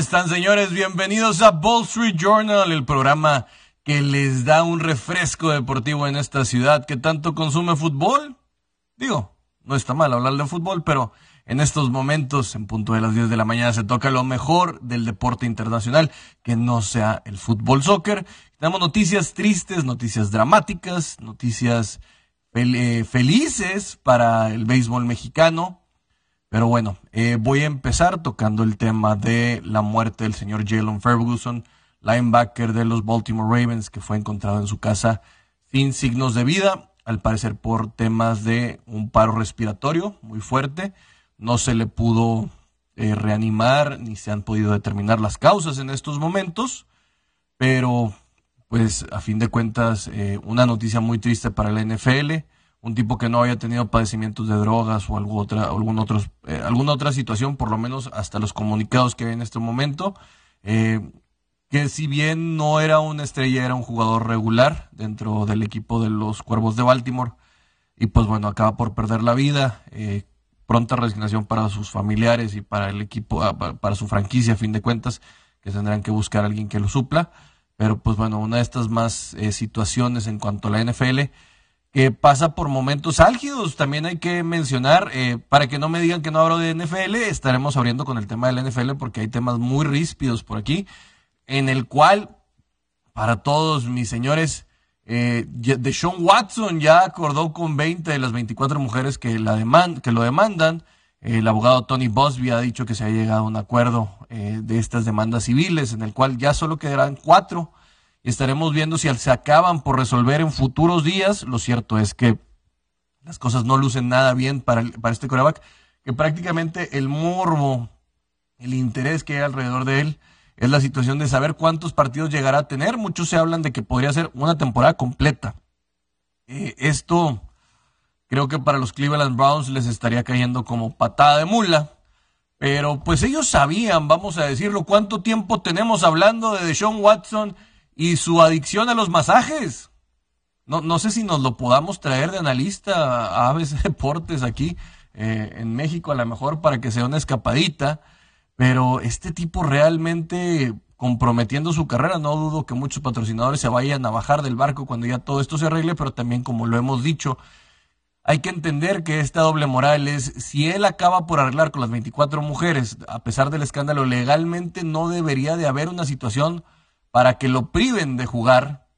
están, señores? Bienvenidos a Wall Street Journal, el programa que les da un refresco deportivo en esta ciudad que tanto consume fútbol. Digo, no está mal hablar de fútbol, pero en estos momentos, en punto de las 10 de la mañana, se toca lo mejor del deporte internacional, que no sea el fútbol soccer. Tenemos noticias tristes, noticias dramáticas, noticias eh, felices para el béisbol mexicano, pero bueno, eh, voy a empezar tocando el tema de la muerte del señor Jalen Ferguson, linebacker de los Baltimore Ravens, que fue encontrado en su casa sin signos de vida, al parecer por temas de un paro respiratorio muy fuerte. No se le pudo eh, reanimar ni se han podido determinar las causas en estos momentos, pero pues a fin de cuentas eh, una noticia muy triste para la NFL un tipo que no haya tenido padecimientos de drogas o alguna otra, algún otros, eh, alguna otra situación, por lo menos hasta los comunicados que hay en este momento, eh, que si bien no era una estrella, era un jugador regular dentro del equipo de los Cuervos de Baltimore, y pues bueno, acaba por perder la vida, eh, pronta resignación para sus familiares y para el equipo, ah, para su franquicia, a fin de cuentas, que tendrán que buscar a alguien que lo supla, pero pues bueno, una de estas más situaciones en cuanto a la NFL, que pasa por momentos álgidos. También hay que mencionar, eh, para que no me digan que no hablo de NFL, estaremos abriendo con el tema de la NFL porque hay temas muy ríspidos por aquí, en el cual, para todos mis señores, eh, de Sean Watson ya acordó con 20 de las 24 mujeres que, la que lo demandan. El abogado Tony Bosby ha dicho que se ha llegado a un acuerdo eh, de estas demandas civiles, en el cual ya solo quedarán cuatro estaremos viendo si se acaban por resolver en futuros días. Lo cierto es que las cosas no lucen nada bien para, para este coreback, que prácticamente el morbo, el interés que hay alrededor de él, es la situación de saber cuántos partidos llegará a tener. Muchos se hablan de que podría ser una temporada completa. Eh, esto creo que para los Cleveland Browns les estaría cayendo como patada de mula. Pero pues ellos sabían, vamos a decirlo, cuánto tiempo tenemos hablando de Deshaun Watson y su adicción a los masajes. No, no sé si nos lo podamos traer de analista a Aves Deportes aquí eh, en México, a lo mejor para que sea una escapadita, pero este tipo realmente comprometiendo su carrera, no dudo que muchos patrocinadores se vayan a bajar del barco cuando ya todo esto se arregle, pero también como lo hemos dicho, hay que entender que esta doble moral es, si él acaba por arreglar con las 24 mujeres, a pesar del escándalo, legalmente no debería de haber una situación para que lo priven de jugar,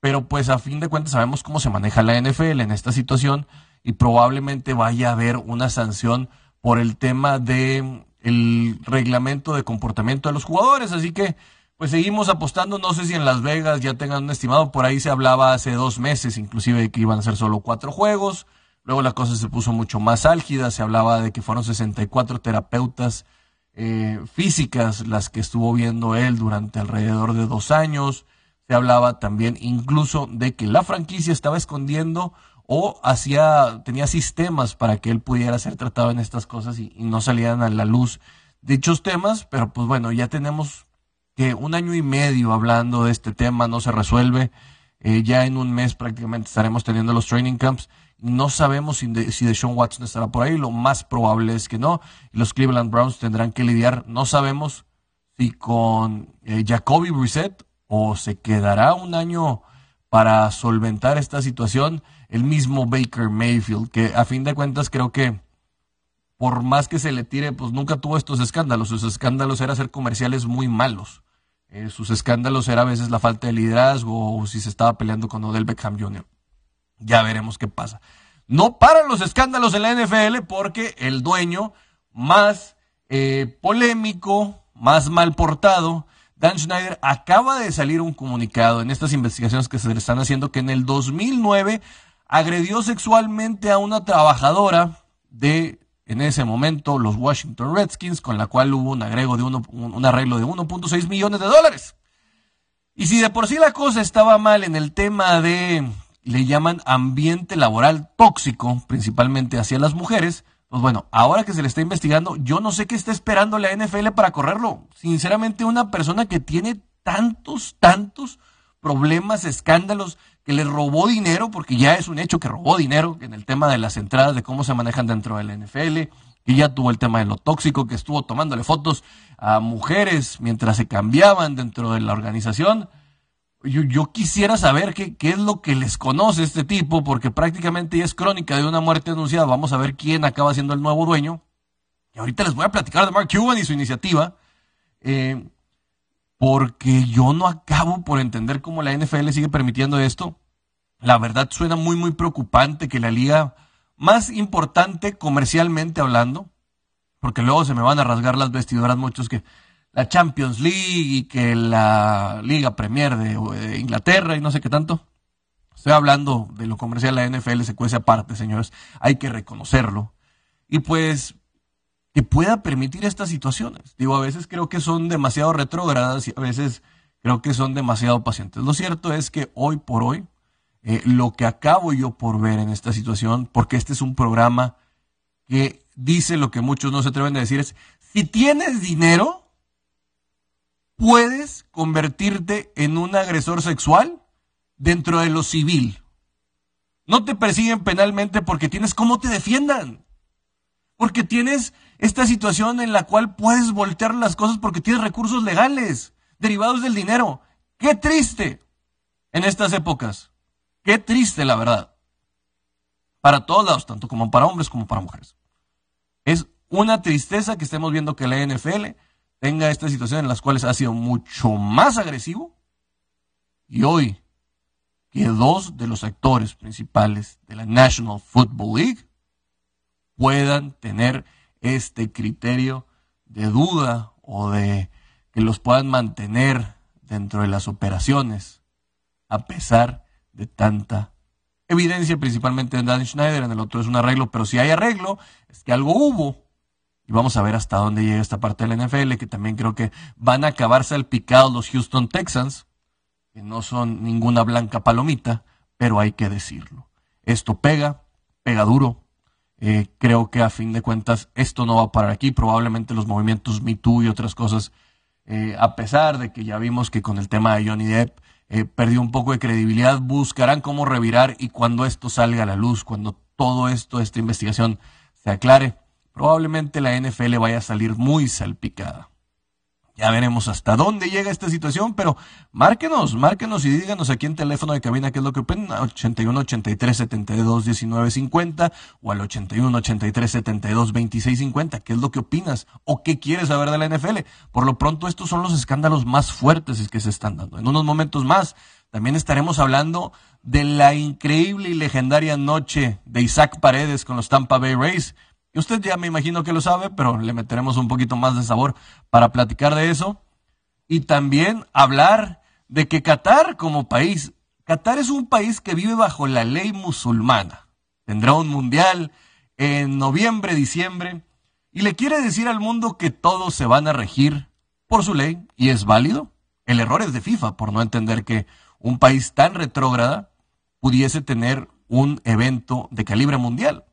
pero pues a fin de cuentas sabemos cómo se maneja la NFL en esta situación y probablemente vaya a haber una sanción por el tema de el reglamento de comportamiento de los jugadores, así que pues seguimos apostando, no sé si en Las Vegas ya tengan un estimado, por ahí se hablaba hace dos meses inclusive de que iban a ser solo cuatro juegos, luego la cosa se puso mucho más álgida, se hablaba de que fueron 64 terapeutas eh, físicas las que estuvo viendo él durante alrededor de dos años. Se hablaba también incluso de que la franquicia estaba escondiendo o hacía, tenía sistemas para que él pudiera ser tratado en estas cosas y, no salían a la luz dichos temas, pero pues bueno, ya tenemos que un año y medio hablando de este tema, no se resuelve. Eh, ya en un mes prácticamente estaremos teniendo los training camps no sabemos si, de, si Deshaun Watson estará por ahí, lo más probable es que no. Los Cleveland Browns tendrán que lidiar, no sabemos si con eh, Jacoby Brissett o se quedará un año para solventar esta situación el mismo Baker Mayfield, que a fin de cuentas creo que por más que se le tire, pues nunca tuvo estos escándalos. Sus escándalos eran hacer comerciales muy malos. Eh, sus escándalos era a veces la falta de liderazgo o si se estaba peleando con Odell Beckham Jr. Ya veremos qué pasa. No paran los escándalos en la NFL porque el dueño más eh, polémico, más mal portado, Dan Schneider, acaba de salir un comunicado en estas investigaciones que se le están haciendo que en el 2009 agredió sexualmente a una trabajadora de, en ese momento, los Washington Redskins, con la cual hubo un, agrego de uno, un arreglo de 1.6 millones de dólares. Y si de por sí la cosa estaba mal en el tema de le llaman ambiente laboral tóxico, principalmente hacia las mujeres. Pues bueno, ahora que se le está investigando, yo no sé qué está esperando la NFL para correrlo. Sinceramente, una persona que tiene tantos, tantos problemas, escándalos, que le robó dinero, porque ya es un hecho que robó dinero en el tema de las entradas, de cómo se manejan dentro de la NFL, que ya tuvo el tema de lo tóxico, que estuvo tomándole fotos a mujeres mientras se cambiaban dentro de la organización. Yo, quisiera saber qué, qué, es lo que les conoce este tipo, porque prácticamente ya es crónica de una muerte anunciada. Vamos a ver quién acaba siendo el nuevo dueño. Y ahorita les voy a platicar de Mark Cuban y su iniciativa. Eh, porque yo no acabo por entender cómo la NFL sigue permitiendo esto. La verdad suena muy, muy preocupante que la liga más importante comercialmente hablando, porque luego se me van a rasgar las vestiduras muchos que la Champions League y que la Liga Premier de, Inglaterra y no sé qué tanto. Estoy hablando de lo comercial, la NFL se cuece aparte, señores. Hay que reconocerlo. Y pues que pueda permitir estas situaciones. Digo, a veces creo que son demasiado retrógradas y a veces creo que son demasiado pacientes. Lo cierto es que hoy por hoy, eh, lo que acabo yo por ver en esta situación, porque este es un programa que dice lo que muchos no se atreven a decir, es, si tienes dinero, puedes convertirte en un agresor sexual dentro de lo civil. No te persiguen penalmente porque tienes cómo te defiendan. Porque tienes esta situación en la cual puedes voltear las cosas porque tienes recursos legales derivados del dinero. Qué triste en estas épocas. Qué triste, la verdad. Para todos lados, tanto como para hombres como para mujeres. Es una tristeza que estemos viendo que la NFL tenga esta situación en las cuales ha sido mucho más agresivo. Y hoy, que dos de los actores principales de la National Football League puedan tener este criterio de duda o de que los puedan mantener dentro de las operaciones a pesar de tanta evidencia, principalmente en Dan Schneider, en el otro es un arreglo, pero si hay arreglo, es que algo hubo. Y vamos a ver hasta dónde llega esta parte de la NFL, que también creo que van a acabar salpicados los Houston Texans, que no son ninguna blanca palomita, pero hay que decirlo. Esto pega, pega duro, eh, creo que a fin de cuentas esto no va a parar aquí. Probablemente los movimientos Me Too y otras cosas, eh, a pesar de que ya vimos que con el tema de Johnny Depp eh, perdió un poco de credibilidad, buscarán cómo revirar y cuando esto salga a la luz, cuando todo esto, esta investigación se aclare, probablemente la NFL vaya a salir muy salpicada. Ya veremos hasta dónde llega esta situación, pero márquenos, márquenos y díganos aquí en teléfono de cabina qué es lo que opinan, 81 83 72 19 50 o al 81 83 72 26 50, qué es lo que opinas o qué quieres saber de la NFL. Por lo pronto estos son los escándalos más fuertes que se están dando. En unos momentos más también estaremos hablando de la increíble y legendaria noche de Isaac Paredes con los Tampa Bay Rays. Y usted ya me imagino que lo sabe, pero le meteremos un poquito más de sabor para platicar de eso. Y también hablar de que Qatar como país, Qatar es un país que vive bajo la ley musulmana. Tendrá un mundial en noviembre, diciembre, y le quiere decir al mundo que todos se van a regir por su ley, y es válido. El error es de FIFA por no entender que un país tan retrógrada pudiese tener un evento de calibre mundial.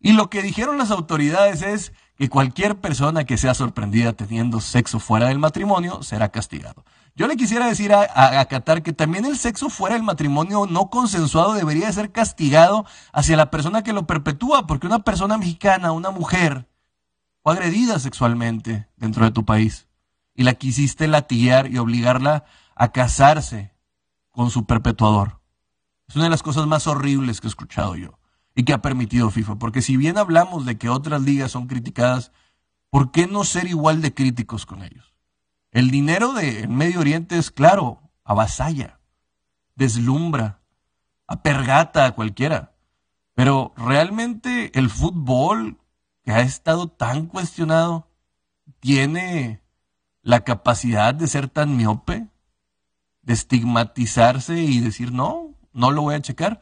Y lo que dijeron las autoridades es que cualquier persona que sea sorprendida teniendo sexo fuera del matrimonio será castigado. Yo le quisiera decir a, Qatar que también el sexo fuera del matrimonio no consensuado debería ser castigado hacia la persona que lo perpetúa, porque una persona mexicana, una mujer, fue agredida sexualmente dentro de tu país y la quisiste latigar y obligarla a casarse con su perpetuador. Es una de las cosas más horribles que he escuchado yo y que ha permitido FIFA. Porque si bien hablamos de que otras ligas son criticadas, ¿por qué no ser igual de críticos con ellos? El dinero del Medio Oriente es claro, avasalla, deslumbra, apergata a cualquiera. Pero realmente el fútbol, que ha estado tan cuestionado, tiene la capacidad de ser tan miope, de estigmatizarse y decir, no, no lo voy a checar.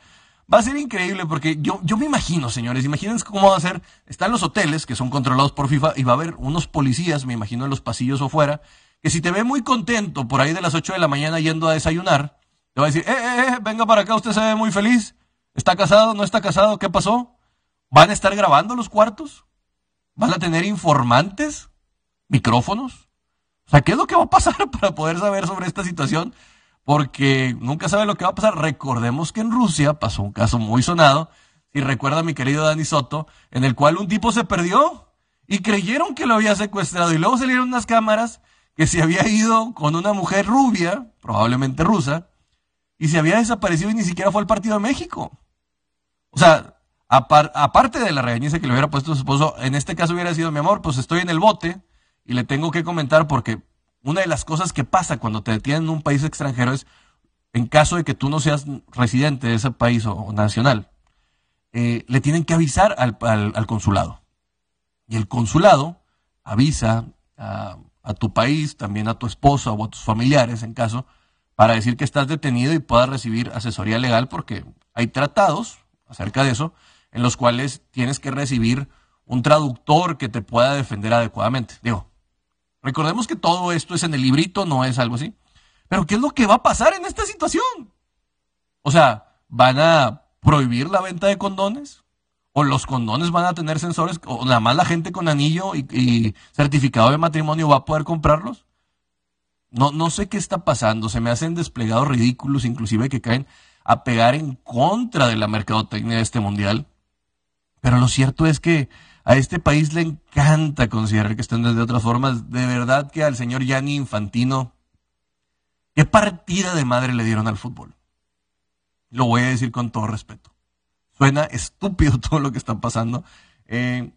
Va a ser increíble porque yo, yo me imagino, señores, imagínense cómo va a ser. Están los hoteles que son controlados por FIFA y va a haber unos policías, me imagino, en los pasillos o fuera, que si te ve muy contento por ahí de las 8 de la mañana yendo a desayunar, Te va a decir, eh, eh, eh, venga para acá, usted se ve muy feliz. ¿Está casado? ¿No está casado? ¿Qué pasó? ¿Van a estar grabando los cuartos? ¿Van a tener informantes? ¿Micrófonos? O sea, ¿qué es lo que va a pasar para poder saber sobre esta situación? Porque nunca sabe lo que va a pasar. Recordemos que en Rusia pasó un caso muy sonado, si recuerda mi querido Dani Soto, en el cual un tipo se perdió y creyeron que lo había secuestrado y luego salieron unas cámaras que se había ido con una mujer rubia, probablemente rusa, y se había desaparecido y ni siquiera fue al partido de México. O sea, aparte de la regañiza que le hubiera puesto su esposo, en este caso hubiera sido mi amor, pues estoy en el bote y le tengo que comentar porque una de las cosas que pasa cuando te detienen en un país extranjero es, en caso de que tú no seas residente de ese país o, nacional, eh, le tienen que avisar al, consulado. Y el consulado avisa a, a, tu país, también a tu esposa o a tus familiares, en caso, para decir que estás detenido y puedas recibir asesoría legal porque hay tratados acerca de eso en los cuales tienes que recibir un traductor que te pueda defender adecuadamente. Digo, recordemos que todo esto es en el librito, no es algo así. Pero ¿qué es lo que va a pasar en esta situación? O sea, ¿van a prohibir la venta de condones? ¿O los condones van a tener sensores? ¿O nada más la gente con anillo y, y certificado de matrimonio va a poder comprarlos? No, no sé qué está pasando. Se me hacen desplegados ridículos, inclusive que caen a pegar en contra de la mercadotecnia de este mundial. Pero lo cierto es que a este país le encanta considerar que están de otras formas. De verdad que al señor Gianni Infantino, qué partida de madre le dieron al fútbol. Lo voy a decir con todo respeto. Suena estúpido todo lo que está pasando. Eh,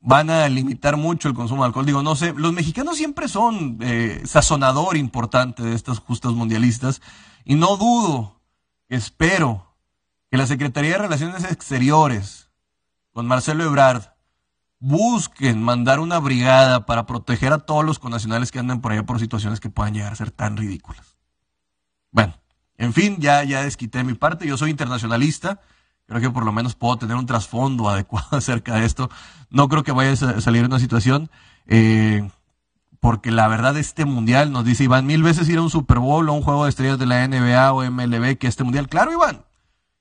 van a limitar mucho el consumo de alcohol. Digo, no sé, los mexicanos siempre son eh, sazonador importante de estas justas mundialistas y no dudo, espero que la Secretaría de Relaciones Exteriores con Marcelo Ebrard, busquen mandar una brigada para proteger a todos los connacionales que andan por allá por situaciones que puedan llegar a ser tan ridículas. Bueno, en fin, ya, ya desquité mi parte. Yo soy internacionalista. Creo que por lo menos puedo tener un trasfondo adecuado acerca de esto. No creo que vaya a salir una situación, eh, porque la verdad este mundial, nos dice Iván, mil veces ir a un Super Bowl o un juego de estrellas de la NBA o MLB que este mundial. Claro, Iván,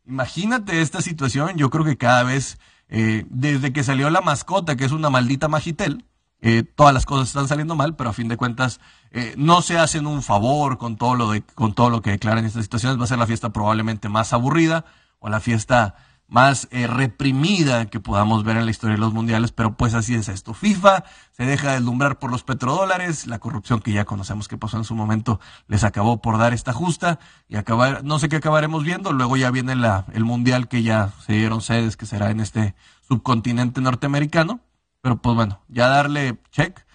imagínate esta situación. Yo creo que cada vez eh, desde que salió la mascota, que es una maldita Magitel, eh, todas las cosas están saliendo mal, pero a fin de cuentas eh, no se hacen un favor con todo lo de, con todo lo que declaran estas situaciones. Va a ser la fiesta probablemente más aburrida o la fiesta más eh, reprimida que podamos ver en la historia de los mundiales, pero pues así es esto. FIFA se deja deslumbrar por los petrodólares, la corrupción que ya conocemos que pasó en su momento les acabó por dar esta justa y acabar, no sé qué acabaremos viendo, luego ya viene la, el mundial que ya se dieron sedes, que será en este subcontinente norteamericano, pero pues bueno, ya darle check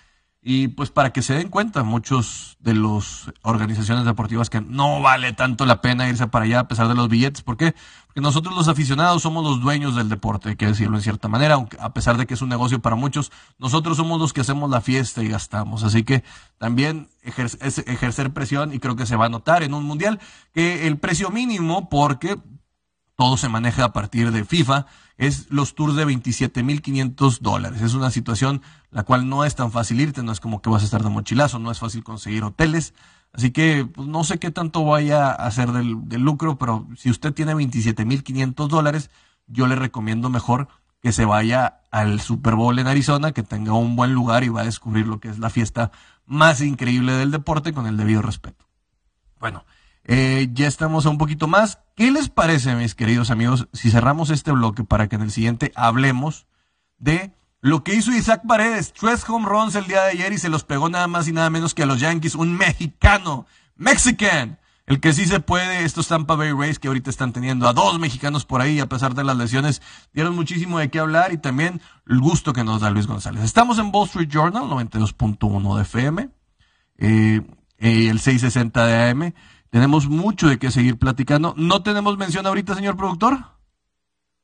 y pues para que se den cuenta muchos de las organizaciones deportivas que no vale tanto la pena irse para allá a pesar de los billetes. ¿Por qué? Porque nosotros los aficionados somos los dueños del deporte, hay que decirlo en cierta manera, aunque a pesar de que es un negocio para muchos, nosotros somos los que hacemos la fiesta y gastamos. Así que también ejercer presión y creo que se va a notar en un mundial que el precio mínimo, porque todo se maneja a partir de FIFA, es los tours de 27.500 dólares. Es una situación la cual no es tan fácil irte, no es como que vas a estar de mochilazo, no es fácil conseguir hoteles. Así que pues, no sé qué tanto vaya a hacer del, del lucro, pero si usted tiene 27.500 dólares, yo le recomiendo mejor que se vaya al Super Bowl en Arizona, que tenga un buen lugar y va a descubrir lo que es la fiesta más increíble del deporte con el debido respeto. Bueno, eh, ya estamos a un poquito más. ¿Qué les parece, mis queridos amigos, si cerramos este bloque para que en el siguiente hablemos de lo que hizo Isaac Paredes? Tres home runs el día de ayer y se los pegó nada más y nada menos que a los Yankees, un mexicano, Mexican. El que sí se puede, estos Tampa Bay Rays que ahorita están teniendo a dos mexicanos por ahí, a pesar de las lesiones, dieron muchísimo de qué hablar y también el gusto que nos da Luis González. Estamos en Wall Street Journal, 92.1 de FM, eh, eh, el 660 de AM. Tenemos mucho de qué seguir platicando. No tenemos mención ahorita, señor productor.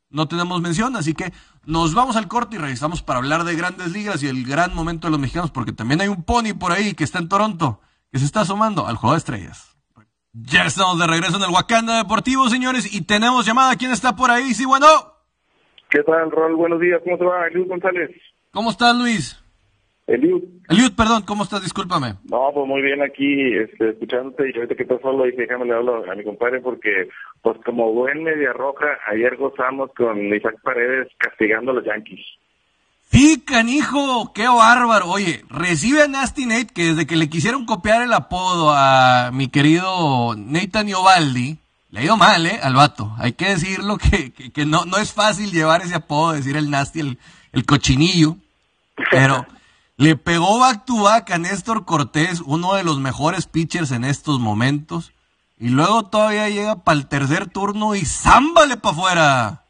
No tenemos mención, así que nos vamos al corte y regresamos para hablar de grandes ligas y el gran momento de los mexicanos, porque también hay un pony por ahí que está en Toronto, que se está asomando al juego de estrellas. Ya estamos de regreso en el Wakanda Deportivo, señores, y tenemos llamada. ¿Quién está por ahí? Sí, bueno. ¿Qué tal, Rol? Buenos días. ¿Cómo te va, Luis González? ¿Cómo estás, Luis? Eliud. Eliud, perdón, ¿cómo estás? Discúlpame. No, pues muy bien aquí, este, escuchándote y ahorita que estás solo dije, déjame le hablo a mi compadre porque, pues como buen media roja, ayer gozamos con Isaac Paredes castigando a los Yankees. Sí, canijo, qué bárbaro. Oye, recibe a Nasty Nate que desde que le quisieron copiar el apodo a mi querido Nathan Iovaldi, le ha ido mal, ¿eh? Al vato. Hay que decirlo que, que, no, no es fácil llevar ese apodo, decir el Nasty, el, el cochinillo. Pero le pegó back to back a Néstor Cortés, uno de los mejores pitchers en estos momentos. Y luego todavía llega para el tercer turno y zámbale para afuera.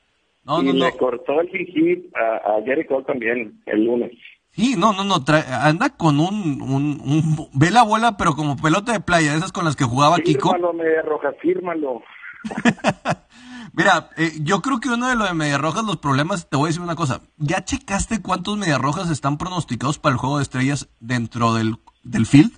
No, y no, le cortó el hit a, a Jerry Cole también el lunes. Sí, no, no, no, anda con un, un, un, ve la bola, pero como pelota de playa, esas con las que jugaba Kiko. Fírmalo, Media Roja, fírmalo. Mira, eh, yo creo que uno de los de Media Rojas, los problemas, te voy a decir una cosa. ¿Ya checaste cuántos Media Rojas están pronosticados para el juego de estrellas dentro del, del field?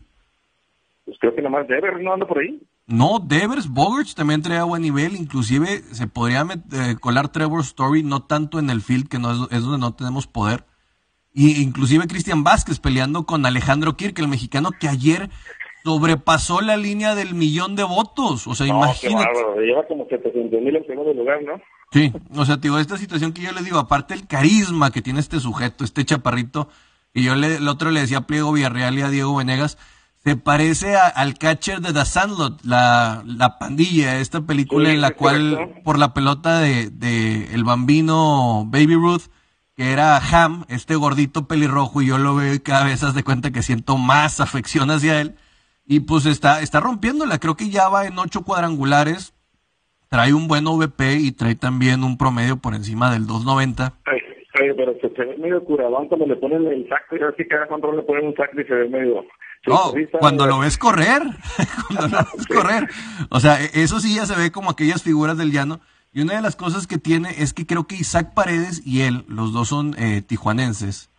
Pues creo que nada más Devers no anda por ahí. No, Devers, Bogarts también trae a buen nivel, inclusive se podría eh, colar Trevor Story, no tanto en el field, que no es, es donde no tenemos poder, y inclusive Cristian Vázquez peleando con Alejandro Kirk, el mexicano que ayer sobrepasó la línea del millón de votos. O sea, no, imagínate. Qué Lleva como 700 mil en segundo lugar, ¿no? Sí, o sea, digo, esta situación que yo le digo, aparte el carisma que tiene este sujeto, este chaparrito, y yo le, el otro le decía a Pliego Villarreal y a Diego Venegas, se parece al catcher de The Sandlot, la, la pandilla, esta película en la cual por la pelota de, de el bambino Baby Ruth, que era Ham, este gordito pelirrojo, y yo lo veo y cada vez haz de cuenta que siento más afección hacia él. Y pues está, está rompiéndola, creo que ya va en ocho cuadrangulares, trae un buen VP y trae también un promedio por encima del 290. Ay, pero se, ve medio curadón cuando le ponen el saco, y así cada control le ponen un saco y se ve medio... No, cuando lo ves correr, cuando lo ves correr. O sea, e, eso sí ya se ve como aquellas figuras del llano. Y una de las cosas que tiene es que creo que Isaac Paredes y él, los dos son eh, tijuanenses,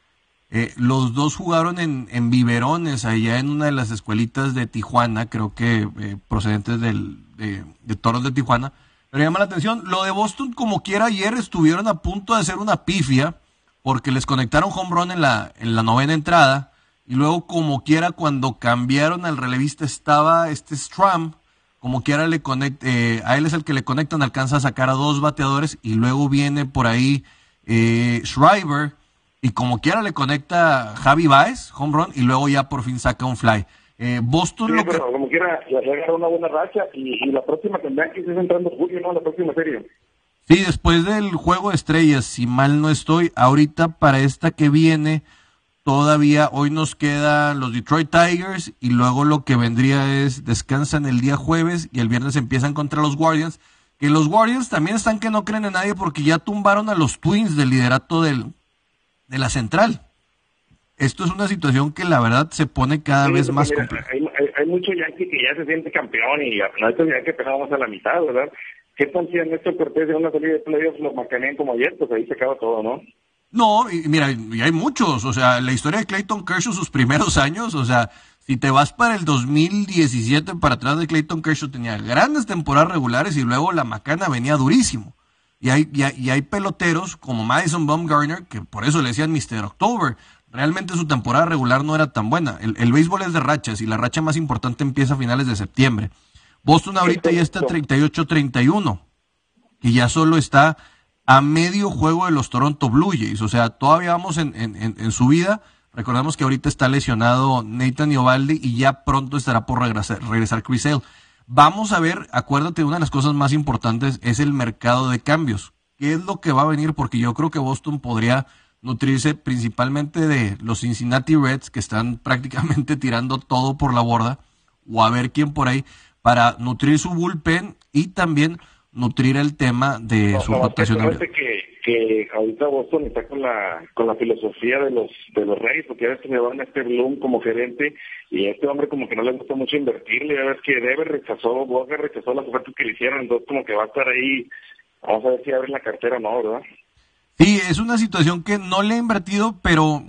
eh, los dos jugaron en, en, biberones allá en una de las escuelitas de Tijuana, creo que eh, procedentes del, de, Toros de Tijuana. Pero llama la atención, lo de Boston como quiera ayer estuvieron a punto de hacer una pifia porque les conectaron home en la, en la novena entrada y luego como quiera cuando cambiaron al relevista estaba este Stram, como quiera le conecte, eh, a él es el que le conectan, alcanza a sacar a dos bateadores y luego viene por ahí eh, Schreiber y como quiera le conecta Javi Baez, home run, y luego ya por fin saca un fly. Eh, Boston sí, lo pero que... como quiera, le agarra una buena racha y, y la próxima tendrán que ir entrando julio, ¿no? La próxima serie. Sí, después del juego de estrellas, si mal no estoy, ahorita para esta que viene, todavía hoy nos quedan los Detroit Tigers y luego lo que vendría es descansan el día jueves y el viernes empiezan contra los Guardians. Que los Guardians también están que no creen en nadie porque ya tumbaron a los Twins del liderato del, de la central. Esto es una situación que la verdad se pone cada Sí, vez más mira, compleja. hay, hay, hay mucho yankee que ya se siente campeón y final ya que pegamos a la mitad, ¿verdad? ¿Qué tal si Néstor Cortés de una salida de playoffs lo macanean como ayer? Pues ahí se acaba todo, ¿no? No, y mira, y hay muchos, o sea, la historia de Clayton Kershaw sus primeros años, o sea, si te vas para el 2017 para atrás de Clayton Kershaw tenía grandes temporadas regulares y luego la macana venía durísimo. Y hay, y hay, y hay peloteros como Madison Bumgarner, que por eso le decían Mr. October. Realmente su temporada regular no era tan buena. El, el béisbol es de rachas y la racha más importante empieza a finales de septiembre. Boston ahorita ya está 38-31 y ya solo está a medio juego de los Toronto Blue Jays. O sea, todavía vamos en, en, en, en subida. Recordemos que ahorita está lesionado Nathan Iovaldi y ya pronto estará por regresar, regresar Chris Sale. Vamos a ver, acuérdate, una de las cosas más importantes es el mercado de cambios. ¿Qué es lo que va a venir? Porque yo creo que Boston podría nutrirse principalmente de los Cincinnati Reds, que están prácticamente tirando todo por la borda, o a ver quién por ahí, para nutrir su bullpen y también nutrir el tema de No, su rotación. que, que, ahorita Boston está con la con la filosofía de los de los Reyes, porque ves que me van a este Bloom como gerente y a este hombre como que no le gusta mucho invertirle, ya ves que Dever rechazó, Boga rechazó las ofertas que le hicieron, entonces como que va a estar ahí, vamos a ver si abre la cartera o no, ¿verdad? Sí, es una situación que no le he invertido, pero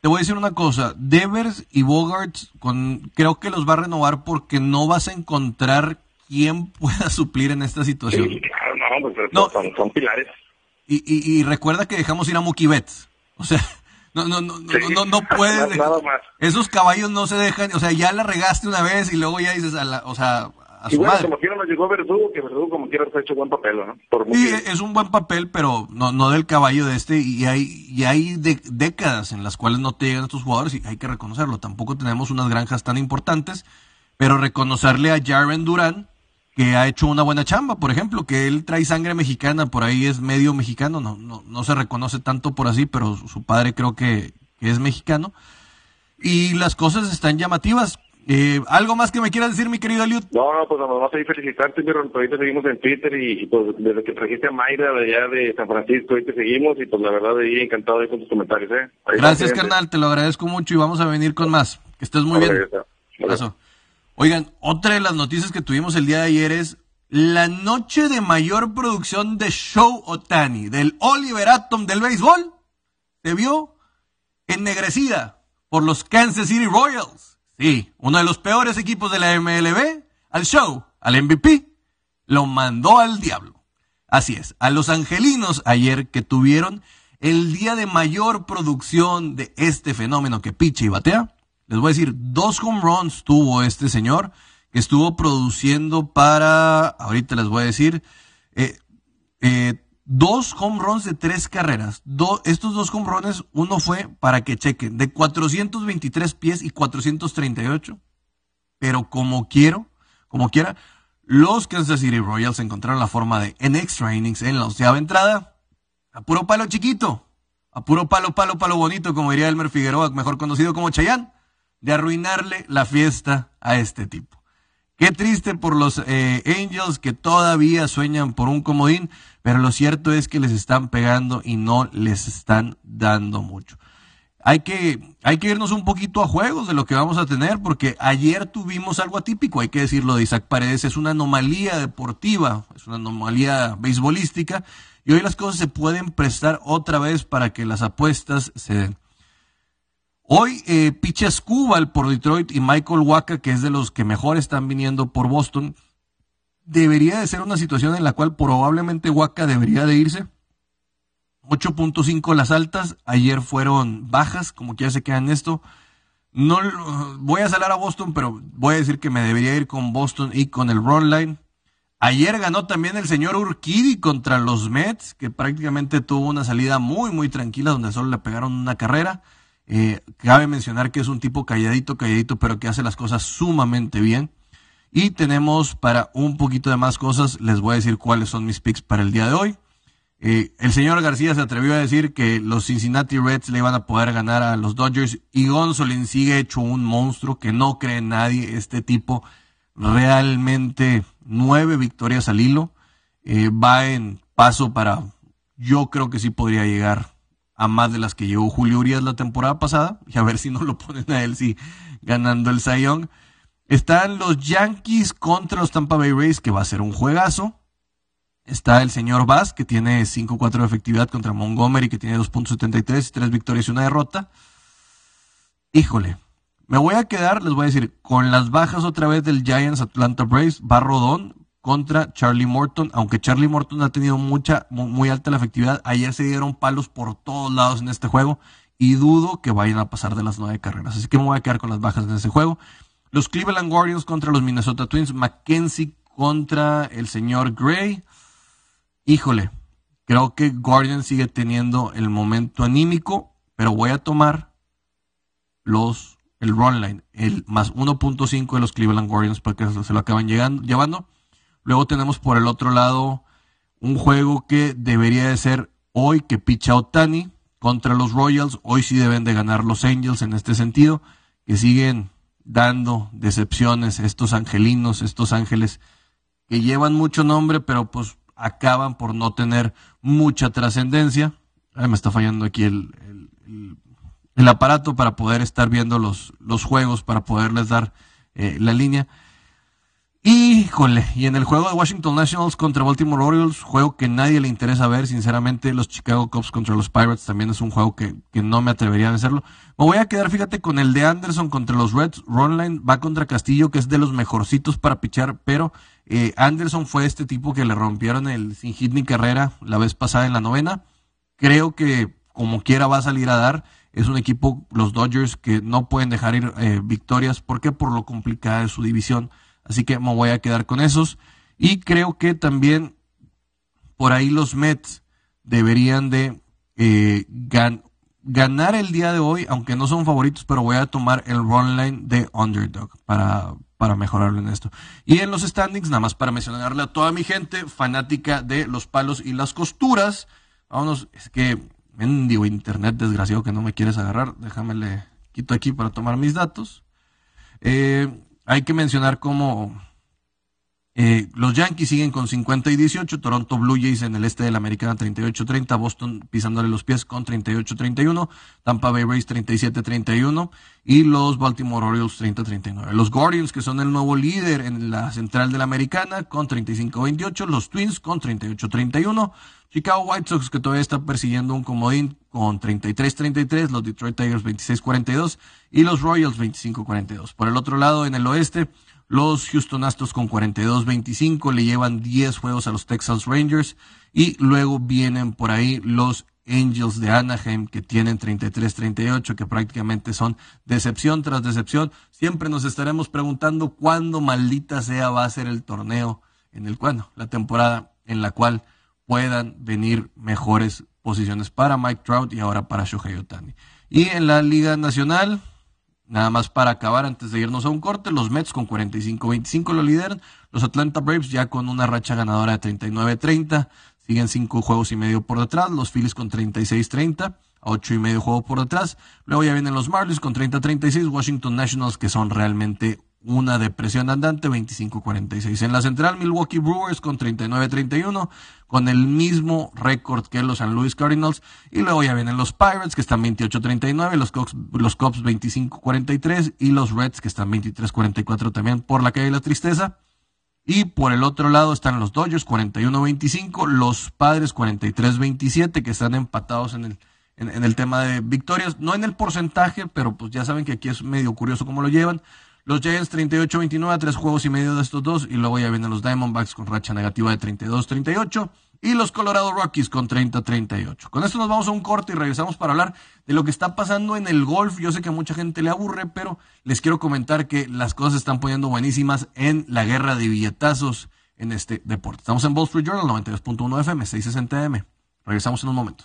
te voy a decir una cosa, Devers y Bogarts con, creo que los va a renovar porque no vas a encontrar quién pueda suplir en esta situación. Sí, claro, no, pues, No. Son, son pilares. Y, y, y recuerda que dejamos ir a Mookie Betts. O sea, No, no, no, no, no, puedes. Esos caballos no se dejan, o sea, ya la regaste una vez y luego ya dices, a la, o sea, a su bueno, como quiera nos llegó Verdugo, que Verdugo como quiera ha hecho buen papel, ¿no? sí, es un buen papel, pero no, no del caballo de este, y hay, y hay décadas en las cuales no te llegan estos jugadores y hay que reconocerlo. Tampoco tenemos unas granjas tan importantes, pero reconocerle a Jaren Durán que ha hecho una buena chamba, por ejemplo, que él trae sangre mexicana, por ahí es medio mexicano, no, no, no se reconoce tanto por así, pero su padre creo que, es mexicano. Y las cosas están llamativas. Eh, ¿Algo más que me quieras decir, mi querido Eliud? No, no, pues vamos a ir felicitarte, mi ahorita seguimos en Twitter y, pues desde que trajiste a Mayra de allá de San Francisco, ahí te seguimos y pues la verdad ahí encantado de con tus comentarios, ¿eh? Gracias, carnal, te lo agradezco mucho y vamos a venir con más. Que estés muy bien. Oigan, otra de las noticias que tuvimos el día de ayer es la noche de mayor producción de Show Otani, del Oliver Atom del béisbol, se vio ennegrecida por los Kansas City Royals. Sí, uno de los peores equipos de la MLB, al show, al MVP, lo mandó al diablo. Así es, a los angelinos ayer que tuvieron el día de mayor producción de este fenómeno que picha y batea, les voy a decir, dos home runs tuvo este señor que estuvo produciendo para, ahorita les voy a decir, eh, eh, dos home runs de tres carreras. estos dos home runs, uno fue para que chequen, de 423 pies y 438. Pero como quiero, como quiera, los Kansas City Royals encontraron la forma de, en extra innings, en la onceava entrada, a puro palo chiquito, a puro palo, palo, palo bonito, como diría Elmer Figueroa, mejor conocido como Chayán de arruinarle la fiesta a este tipo. Qué triste por los eh, Angels que todavía sueñan por un comodín, pero lo cierto es que les están pegando y no les están dando mucho. Hay que, hay que irnos un poquito a juegos de lo que vamos a tener, porque ayer tuvimos algo atípico, hay que decirlo de Isaac Paredes, es una anomalía deportiva, es una anomalía beisbolística, y hoy las cosas se pueden prestar otra vez para que las apuestas se den. Hoy eh, Picha por Detroit y Michael Waka, que es de los que mejor están viniendo por Boston, debería de ser una situación en la cual probablemente Waka debería de irse. 8.5 las altas, ayer fueron bajas, como que ya se quedan esto. No voy a salar a Boston, pero voy a decir que me debería ir con Boston y con el run line. Ayer ganó también el señor Urquidi contra los Mets, que prácticamente tuvo una salida muy, muy tranquila, donde solo le pegaron una carrera. Eh, cabe mencionar que es un tipo calladito, calladito, pero que hace las cosas sumamente bien. Y tenemos para un poquito de más cosas, les voy a decir cuáles son mis picks para el día de hoy. Eh, el señor García se atrevió a decir que los Cincinnati Reds le iban a poder ganar a los Dodgers y Gonzolin sigue hecho un monstruo que no cree nadie. Este tipo realmente nueve victorias al hilo. Eh, va en paso para, yo creo que sí podría llegar a más de las que llevó Julio Urias la temporada pasada, y a ver si no lo ponen a él sí ganando el Young. Están los Yankees contra los Tampa Bay Rays, que va a ser un juegazo. Está el señor Bass, que tiene 5-4 de efectividad contra Montgomery, que tiene 2.73, 3 victorias y una derrota. Híjole, me voy a quedar, les voy a decir, con las bajas otra vez del Giants Atlanta Braves, va Rodón, contra Charlie Morton, aunque Charlie Morton ha tenido mucha, muy, alta la efectividad, ayer se dieron palos por todos lados en este juego y dudo que vayan a pasar de las nueve carreras, así que me voy a quedar con las bajas en ese juego. Los Cleveland Guardians contra los Minnesota Twins, Mackenzie contra el señor Gray. Híjole, creo que Guardians sigue teniendo el momento anímico, pero voy a tomar los el run line, el más 1.5 de los Cleveland Guardians para que se lo acaban llegando, llevando. Luego tenemos por el otro lado un juego que debería de ser hoy que picha Otani contra los Royals. Hoy sí deben de ganar los Angels en este sentido, que siguen dando decepciones estos angelinos, estos ángeles que llevan mucho nombre, pero pues acaban por no tener mucha trascendencia. me está fallando aquí el, el, aparato para poder estar viendo los, los juegos, para poderles dar eh, la línea. Híjole, y en el juego de Washington Nationals contra Baltimore Orioles, juego que nadie le interesa ver, sinceramente, los Chicago Cubs contra los Pirates también es un juego que, no me atrevería a vencerlo. Me voy a quedar, fíjate, con el de Anderson contra los Reds. Ronline va contra Castillo, que es de los mejorcitos para pichar, pero eh, Anderson fue este tipo que le rompieron el sin hit ni carrera la vez pasada en la novena. Creo que como quiera va a salir a dar. Es un equipo, los Dodgers, que no pueden dejar ir eh, victorias. ¿Por qué? Por lo complicada de su división. Así que me voy a quedar con esos. Y creo que también por ahí los Mets deberían de eh, ganar el día de hoy, aunque no son favoritos, pero voy a tomar el run line de underdog para, para mejorarlo en esto. Y en los standings, nada más para mencionarle a toda mi gente fanática de los palos y las costuras. Vámonos, es que digo internet desgraciado que no me quieres agarrar. Déjame le quito aquí para tomar mis datos. Eh, hay que mencionar cómo eh, los Yankees siguen con 50 y 18, Toronto Blue Jays en el este de la Americana 38-30, Boston pisándole los pies con 38-31, Tampa Bay Rays 37-31 y los Baltimore Orioles 30-39. Los Guardians, que son el nuevo líder en la central de la Americana, con 35-28, los Twins con 38-31, Chicago White Sox, que todavía está persiguiendo un comodín con 33-33, los Detroit Tigers 26-42 y los Royals 25-42. Por el otro lado, en el oeste, los Houston Astros con 42-25 le llevan 10 juegos a los Texas Rangers y luego vienen por ahí los Angels de Anaheim que tienen 33-38 que prácticamente son decepción tras decepción. Siempre nos estaremos preguntando cuándo maldita sea va a ser el torneo en el cual, la temporada en la cual puedan venir mejores posiciones para Mike Trout y ahora para Shohei Otani. Y en la Liga Nacional, Nada más para acabar antes de irnos a un corte, los Mets con 45-25 lo lideran, los Atlanta Braves ya con una racha ganadora de 39-30, siguen cinco juegos y medio por detrás, los Phillies con 36-30, a ocho y medio juegos por detrás, luego ya vienen los Marlins con 30-36, Washington Nationals que son realmente una depresión andante, 25-46. En la central, Milwaukee Brewers con 39-31, con el mismo récord que los San Luis Cardinals. Y luego ya vienen los Pirates, que están 28-39, los Cubs, los Cubs 25-43 y los Reds, que están 23-44 también por la calle de la tristeza. Y por el otro lado están los Dodgers 41-25, los Padres 43-27, que están empatados en el, en el tema de victorias, no en el porcentaje, pero pues ya saben que aquí es medio curioso cómo lo llevan. Los Giants 38-29, tres juegos y medio de estos dos. Y luego ya vienen los Diamondbacks con racha negativa de 32-38. Y los Colorado Rockies con 30-38. Con esto nos vamos a un corte y regresamos para hablar de lo que está pasando en el golf. Yo sé que a mucha gente le aburre, pero les quiero comentar que las cosas se están poniendo buenísimas en la guerra de billetazos en este deporte. Estamos en Wall Street Journal 92.1 FM, 660 M. Regresamos en un momento.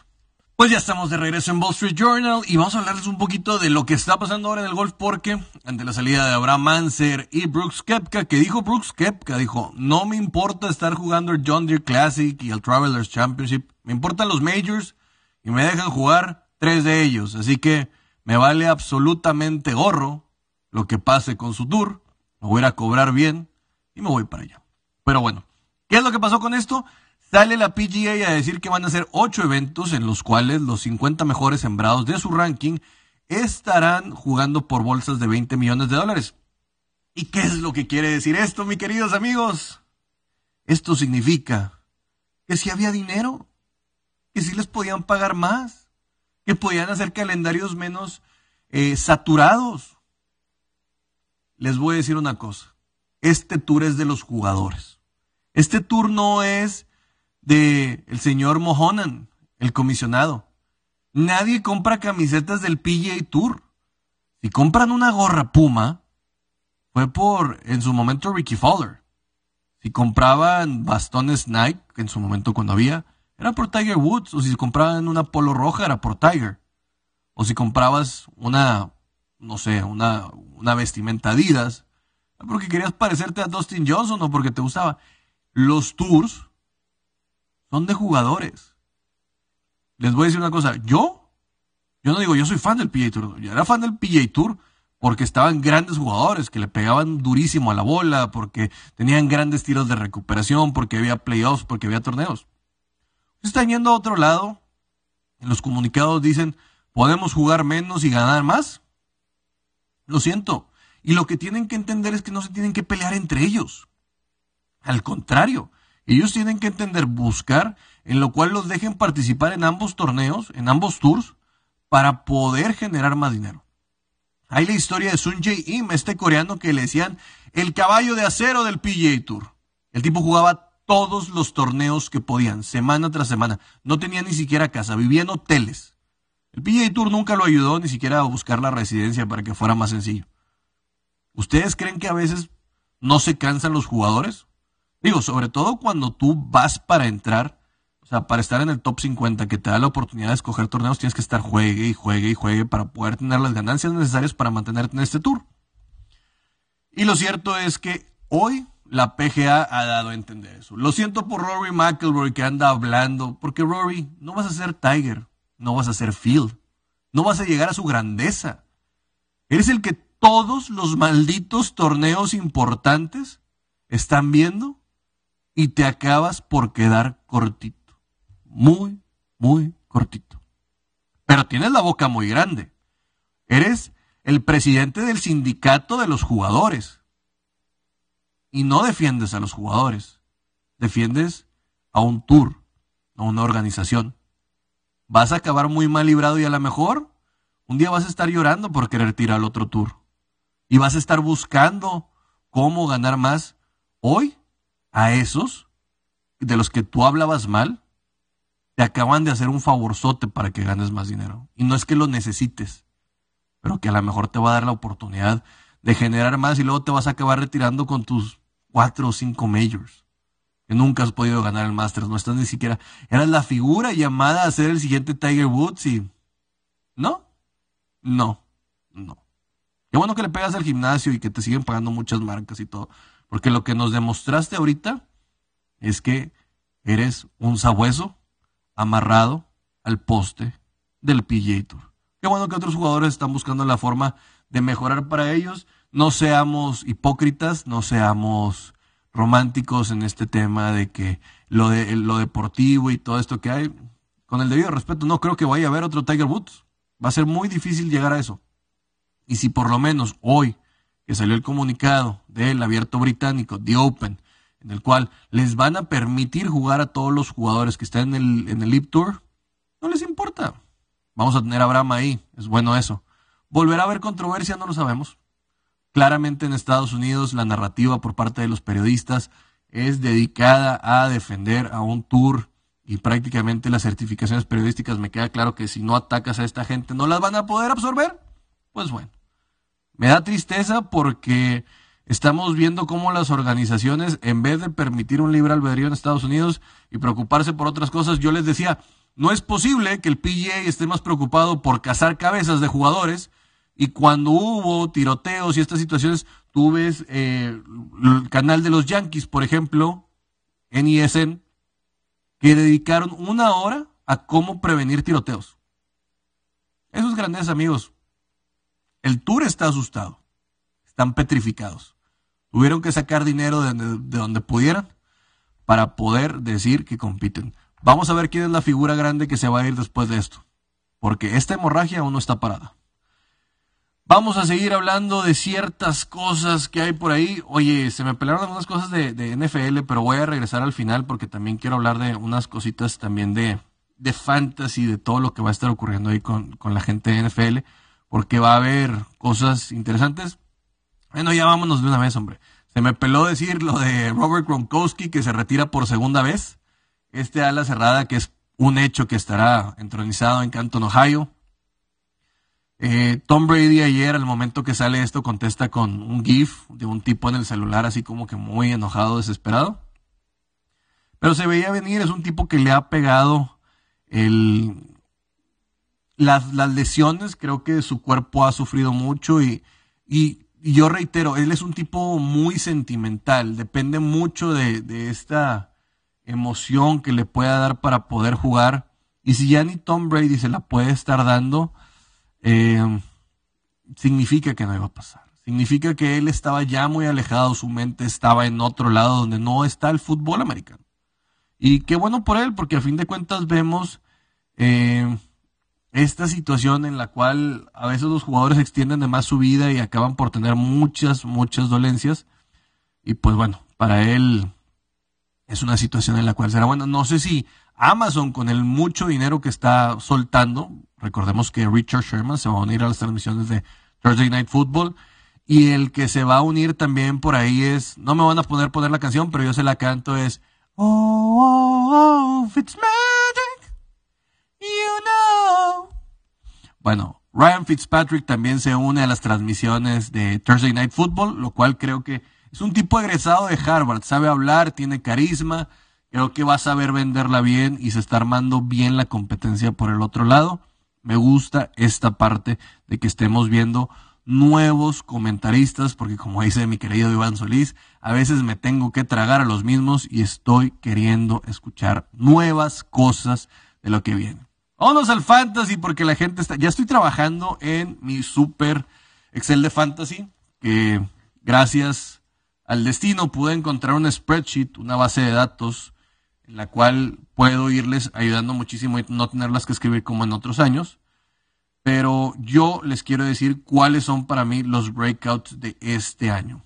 Pues ya estamos de regreso en Wall Street Journal y vamos a hablarles un poquito de lo que está pasando ahora en el golf porque ante la salida de Abraham Manser y Brooks Kepka, que dijo Brooks Kepka, dijo, no me importa estar jugando el John Deere Classic y el Travelers Championship, me importan los majors y me dejan jugar tres de ellos, así que me vale absolutamente gorro lo que pase con su tour, me voy a cobrar bien y me voy para allá. Pero bueno, ¿qué es lo que pasó con esto? Sale la PGA a decir que van a ser ocho eventos en los cuales los 50 mejores sembrados de su ranking estarán jugando por bolsas de 20 millones de dólares. ¿Y qué es lo que quiere decir esto, mis queridos amigos? Esto significa que si había dinero, que si les podían pagar más, que podían hacer calendarios menos eh, saturados. Les voy a decir una cosa, este tour es de los jugadores. Este tour no es de el señor Mohonan, el comisionado. Nadie compra camisetas del PGA Tour. Si compran una gorra Puma, fue por, en su momento, Ricky Fowler. Si compraban bastones Nike, en su momento cuando había, era por Tiger Woods. O si compraban una polo roja, era por Tiger. O si comprabas una, no sé, una, una vestimenta Adidas, porque querías parecerte a Dustin Johnson o porque te gustaba. Los tours son de jugadores. Les voy a decir una cosa, yo, yo no digo, yo soy fan del PGA Tour, yo era fan del PGA Tour porque estaban grandes jugadores que le pegaban durísimo a la bola, porque tenían grandes tiros de recuperación, porque había playoffs, porque había torneos. Están yendo a otro lado, en los comunicados dicen, ¿podemos jugar menos y ganar más? Lo siento. Y lo que tienen que entender es que no se tienen que pelear entre ellos. Al contrario, ellos tienen que entender, buscar, en lo cual los dejen participar en ambos torneos, en ambos tours, para poder generar más dinero. Hay la historia de Sun Jae Im, este coreano que le decían el caballo de acero del PGA Tour. El tipo jugaba todos los torneos que podían, semana tras semana. No tenía ni siquiera casa, vivía en hoteles. El PGA Tour nunca lo ayudó ni siquiera a buscar la residencia para que fuera más sencillo. ¿Ustedes creen que a veces no se cansan los jugadores? Digo, sobre todo cuando tú vas para entrar, o sea, para estar en el top 50, que te da la oportunidad de escoger torneos, tienes que estar juegue y juegue y juegue para poder tener las ganancias necesarias para mantenerte en este tour. Y lo cierto es que hoy la PGA ha dado a entender eso. Lo siento por Rory McIlroy que anda hablando, porque Rory, no vas a ser Tiger, no vas a ser Phil, no vas a llegar a su grandeza. Eres el que todos los malditos torneos importantes están viendo y te acabas por quedar cortito. Muy, muy cortito. Pero tienes la boca muy grande. Eres el presidente del sindicato de los jugadores. Y no defiendes a los jugadores. Defiendes a un tour, a una organización. Vas a acabar muy mal librado y a lo mejor un día vas a estar llorando por querer tirar al otro tour. Y vas a estar buscando cómo ganar más. Hoy, a esos de los que tú hablabas mal, te acaban de hacer un favorzote para que ganes más dinero. Y no es que lo necesites, pero que a lo mejor te va a dar la oportunidad de generar más y luego te vas a acabar retirando con tus cuatro o cinco majors. Que nunca has podido ganar el Masters, no estás ni siquiera. Eras la figura llamada a ser el siguiente Tiger Woods y. ¿No? No, no. Qué bueno que le pegas al gimnasio y que te siguen pagando muchas marcas y todo. Porque lo que nos demostraste ahorita es que eres un sabueso amarrado al poste del PGA Tour. Qué bueno que otros jugadores están buscando la forma de mejorar para ellos. No seamos hipócritas, no seamos románticos en este tema de que lo, de, lo deportivo y todo esto que hay, con el debido respeto, no creo que vaya a haber otro Tiger Woods. Va a ser muy difícil llegar a eso. Y si por lo menos hoy que salió el comunicado del abierto británico, The Open, en el cual les van a permitir jugar a todos los jugadores que están en el, en el Leap Tour, no les importa. Vamos a tener a Abraham ahí, es bueno eso. ¿Volverá a haber controversia? No lo sabemos. Claramente en Estados Unidos la narrativa por parte de los periodistas es dedicada a defender a un tour y prácticamente las certificaciones periodísticas me queda claro que si no atacas a esta gente no las van a poder absorber. Pues bueno, me da tristeza porque estamos viendo cómo las organizaciones, en vez de permitir un libre albedrío en Estados Unidos y preocuparse por otras cosas, yo les decía, no es posible que el PGA esté más preocupado por cazar cabezas de jugadores y cuando hubo tiroteos y estas situaciones, tú ves eh, el canal de los Yankees, por ejemplo, en ESN, que dedicaron una hora a cómo prevenir tiroteos. Eso es grandeza, amigos. El tour está asustado. Están petrificados. Tuvieron que sacar dinero de donde, de donde pudieran para poder decir que compiten. Vamos a ver quién es la figura grande que se va a ir después de esto. Porque esta hemorragia aún no está parada. Vamos a seguir hablando de ciertas cosas que hay por ahí. Oye, se me pelearon algunas cosas de, de NFL, pero voy a regresar al final porque también quiero hablar de unas cositas también de, de fantasy, de todo lo que va a estar ocurriendo ahí con, con la gente de NFL, porque va a haber cosas interesantes. Bueno, ya vámonos de una vez, hombre. Se me peló decir lo de Robert Gronkowski que se retira por segunda vez este ala cerrada que es un hecho que estará entronizado en Canton, Ohio. Eh, Tom Brady ayer, al momento que sale esto, contesta con un GIF de un tipo en el celular, así como que muy enojado, desesperado. Pero se veía venir, es un tipo que le ha pegado el, las, las lesiones, creo que su cuerpo ha sufrido mucho y, y, yo reitero, él es un tipo muy sentimental, depende mucho de, de esta emoción que le pueda dar para poder jugar. Y si ya ni Tom Brady se la puede estar dando, eh, significa que no iba a pasar. Significa que él estaba ya muy alejado, su mente estaba en otro lado donde no está el fútbol americano. Y qué bueno por él, porque a fin de cuentas vemos eh, esta situación en la cual a veces los jugadores extienden de más su vida y acaban por tener muchas, muchas dolencias. Y pues bueno, para él es una situación en la cual será bueno. No sé si Amazon, con el mucho dinero que está soltando, recordemos que Richard Sherman se va a unir a las transmisiones de Thursday Night Football. Y el que se va a unir también por ahí es, no me van a poder poner la canción, pero yo se la canto, es Oh, oh, oh, magic, Bueno, Ryan Fitzpatrick también se une a las transmisiones de Thursday Night Football, lo cual creo que es un tipo egresado de Harvard, sabe hablar, tiene carisma, creo que va a saber venderla bien y se está armando bien la competencia por el otro lado. Me gusta esta parte de que estemos viendo nuevos comentaristas, porque como dice mi querido Iván Solís, a veces me tengo que tragar a los mismos y estoy queriendo escuchar nuevas cosas de lo que viene. Vámonos al fantasy porque la gente está, ya estoy trabajando en mi super Excel de fantasy, que gracias al destino pude encontrar un spreadsheet, una base de datos en la cual puedo irles ayudando muchísimo y no tenerlas que escribir como en otros años pero yo les quiero decir cuáles son para mí los breakouts de este año.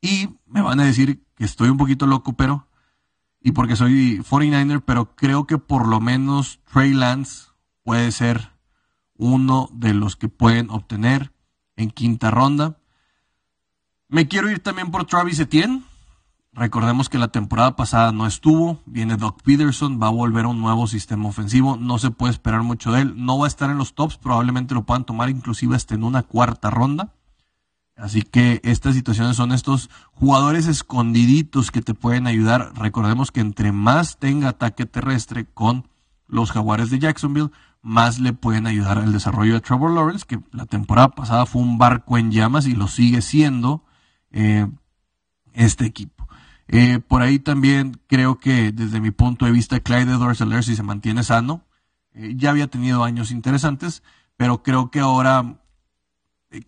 Y me van a decir que estoy un poquito loco, pero, y porque soy 49er, pero creo que por lo menos Trey Lance puede ser uno de los que pueden obtener en quinta ronda. Me quiero ir también por Travis Etienne. Recordemos que la temporada pasada no estuvo, viene Doc Peterson, va a volver a un nuevo sistema ofensivo, no se puede esperar mucho de él, no va a estar en los tops, probablemente lo puedan tomar inclusive hasta en una cuarta ronda. Así que estas situaciones son estos jugadores escondiditos que te pueden ayudar. Recordemos que entre más tenga ataque terrestre con los jaguares de Jacksonville, más le pueden ayudar al desarrollo de Trevor Lawrence, que la temporada pasada fue un barco en llamas y lo sigue siendo eh, este equipo. Eh, por ahí también creo que desde mi punto de vista Clyde edwards si se mantiene sano, eh, ya había tenido años interesantes, pero creo que ahora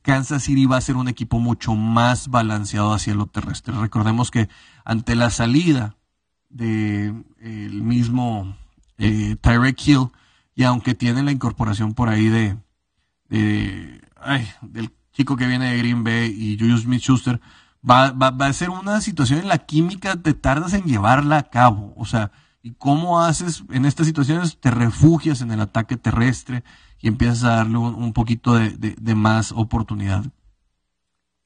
Kansas City va a ser un equipo mucho más balanceado hacia lo terrestre. Recordemos que ante la salida del de, el mismo eh, Tyrek Hill, y aunque tiene la incorporación por ahí de, de del chico que viene de Green Bay y Julius Smith-Schuster, va, va, va a ser una situación en la química, te tardas en llevarla a cabo. O sea, ¿y cómo haces en estas situaciones? Te refugias en el ataque terrestre y empiezas a darle un, poquito de, más oportunidad.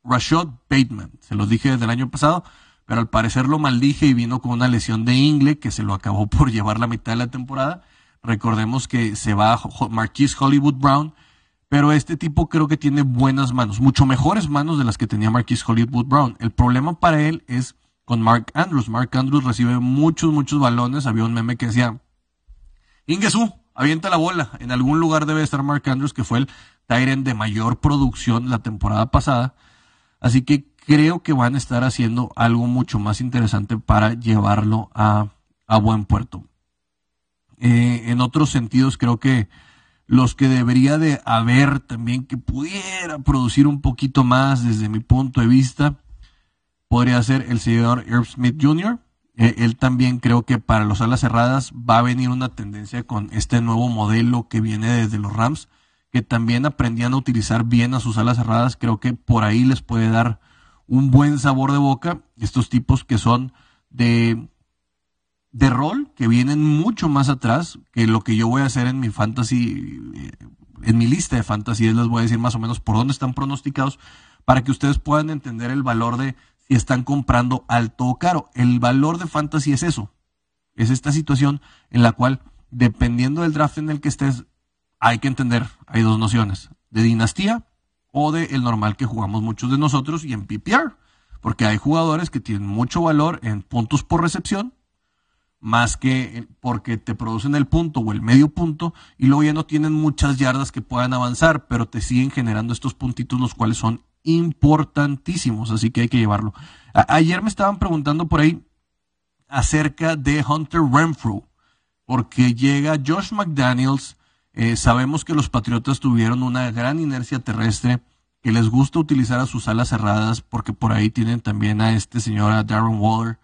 Rashad Bateman, se los dije desde el año pasado, pero al parecer lo maldije y vino con una lesión de ingle que se lo acabó por llevar la mitad de la temporada. Recordemos que se va Marquise Hollywood Brown, pero este tipo creo que tiene buenas manos, mucho mejores manos de las que tenía Marquis Hollywood Brown. El problema para él es con Mark Andrews. Mark Andrews recibe muchos, muchos balones. Había un meme que decía, Ingesu, avienta la bola. En algún lugar debe estar Mark Andrews, que fue el Tyrant de mayor producción la temporada pasada. Así que creo que van a estar haciendo algo mucho más interesante para llevarlo a, buen puerto. Eh, en otros sentidos, creo que los que debería de haber también que pudiera producir un poquito más desde mi punto de vista, podría ser el señor Herb Smith Jr. Eh, él también creo que para los alas cerradas va a venir una tendencia con este nuevo modelo que viene desde los Rams, que también aprendían a utilizar bien a sus alas cerradas. Creo que por ahí les puede dar un buen sabor de boca. Estos tipos que son de de rol que vienen mucho más atrás que lo que yo voy a hacer en mi fantasy, eh, en mi lista de fantasy. Les voy a decir más o menos por dónde están pronosticados para que ustedes puedan entender el valor de si están comprando alto o caro. El valor de fantasy es eso. Es esta situación en la cual, dependiendo del draft en el que estés, hay que entender, hay dos nociones, de dinastía o de el normal que jugamos muchos de nosotros y en PPR. Porque hay jugadores que tienen mucho valor en puntos por recepción más que porque te producen el punto o el medio punto y luego ya no tienen muchas yardas que puedan avanzar, pero te siguen generando estos puntitos los cuales son importantísimos, así que hay que llevarlo. ayer me estaban preguntando por ahí acerca de Hunter Renfrew, porque llega Josh McDaniels, eh, sabemos que los Patriotas tuvieron una gran inercia terrestre, que les gusta utilizar a sus alas cerradas, porque por ahí tienen también a este señor, a Darren Waller,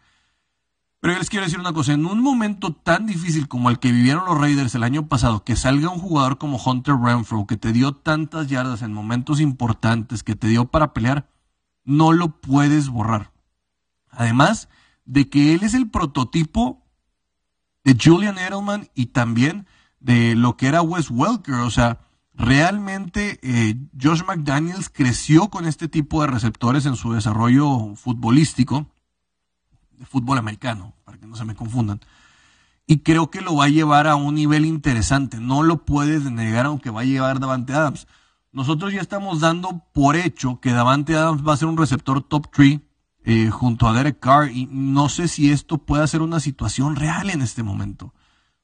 pero yo les quiero decir una cosa, en un momento tan difícil como el que vivieron los Raiders el año pasado, que salga un jugador como Hunter Renfro, que te dio tantas yardas en momentos importantes, que te dio para pelear, no lo puedes borrar. Además de que él es el prototipo de Julian Edelman y también de lo que era Wes Welker. O sea, realmente eh, Josh McDaniels creció con este tipo de receptores en su desarrollo futbolístico fútbol americano, para que no se me confundan. y creo que lo va a llevar a un nivel interesante. No lo puedes negar aunque va a llevar Davante Adams. Nosotros ya estamos dando por hecho que Davante Adams va a ser un receptor top 3 eh, junto a Derek Carr y no sé si esto puede ser una situación real en este momento.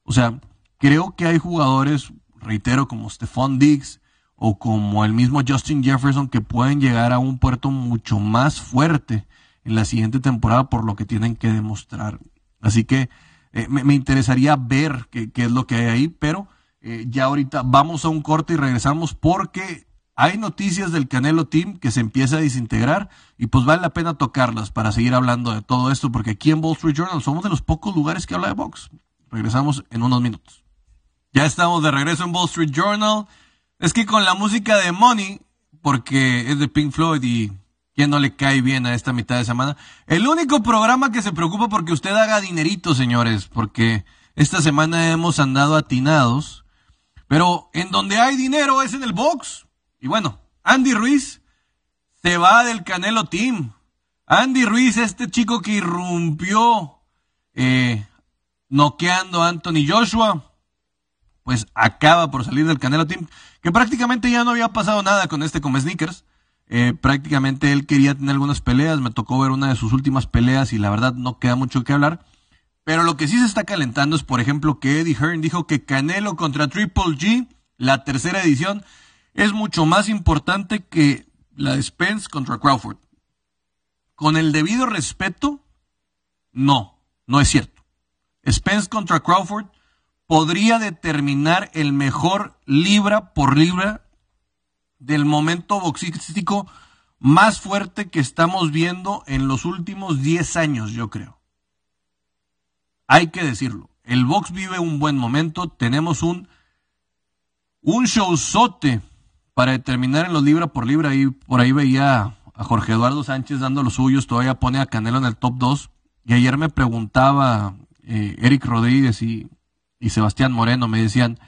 O sea, creo que hay jugadores, reitero, como Stephon Diggs o como el mismo Justin Jefferson que pueden llegar a un puerto mucho más fuerte en la siguiente temporada por lo que tienen que demostrar. Así que eh, me, interesaría ver qué, es lo que hay ahí, pero eh, ya ahorita vamos a un corte y regresamos porque hay noticias del Canelo Team que se empieza a desintegrar y pues vale la pena tocarlas para seguir hablando de todo esto porque aquí en Wall Street Journal somos de los pocos lugares que habla de box. Regresamos en unos minutos. Ya estamos de regreso en Wall Street Journal. Es que con la música de Money, porque es de Pink Floyd y ¿Quién no le cae bien a esta mitad de semana? El único programa que se preocupa porque usted haga dinerito, señores, porque esta semana hemos andado atinados, pero en donde hay dinero es en el box. Y bueno, Andy Ruiz se va del Canelo Team. Andy Ruiz, este chico que irrumpió eh, noqueando a Anthony Joshua, pues acaba por salir del Canelo Team, que prácticamente ya no había pasado nada con este como sneakers. Eh, prácticamente él quería tener algunas peleas, me tocó ver una de sus últimas peleas y la verdad no queda mucho que hablar. Pero lo que sí se está calentando es, por ejemplo, que Eddie Hearn dijo que Canelo contra Triple G, la tercera edición, es mucho más importante que la de Spence contra Crawford. Con el debido respeto, no, no es cierto. Spence contra Crawford podría determinar el mejor libra por libra del momento boxístico más fuerte que estamos viendo en los últimos 10 años, yo creo. Hay que decirlo. El box vive un buen momento. Tenemos un, un showzote para determinar en los libra por libra. Ahí, por ahí veía a Jorge Eduardo Sánchez dando los suyos. Todavía pone a Canelo en el top 2. Y ayer me preguntaba eh, Eric Rodríguez y, y Sebastián Moreno, me decían,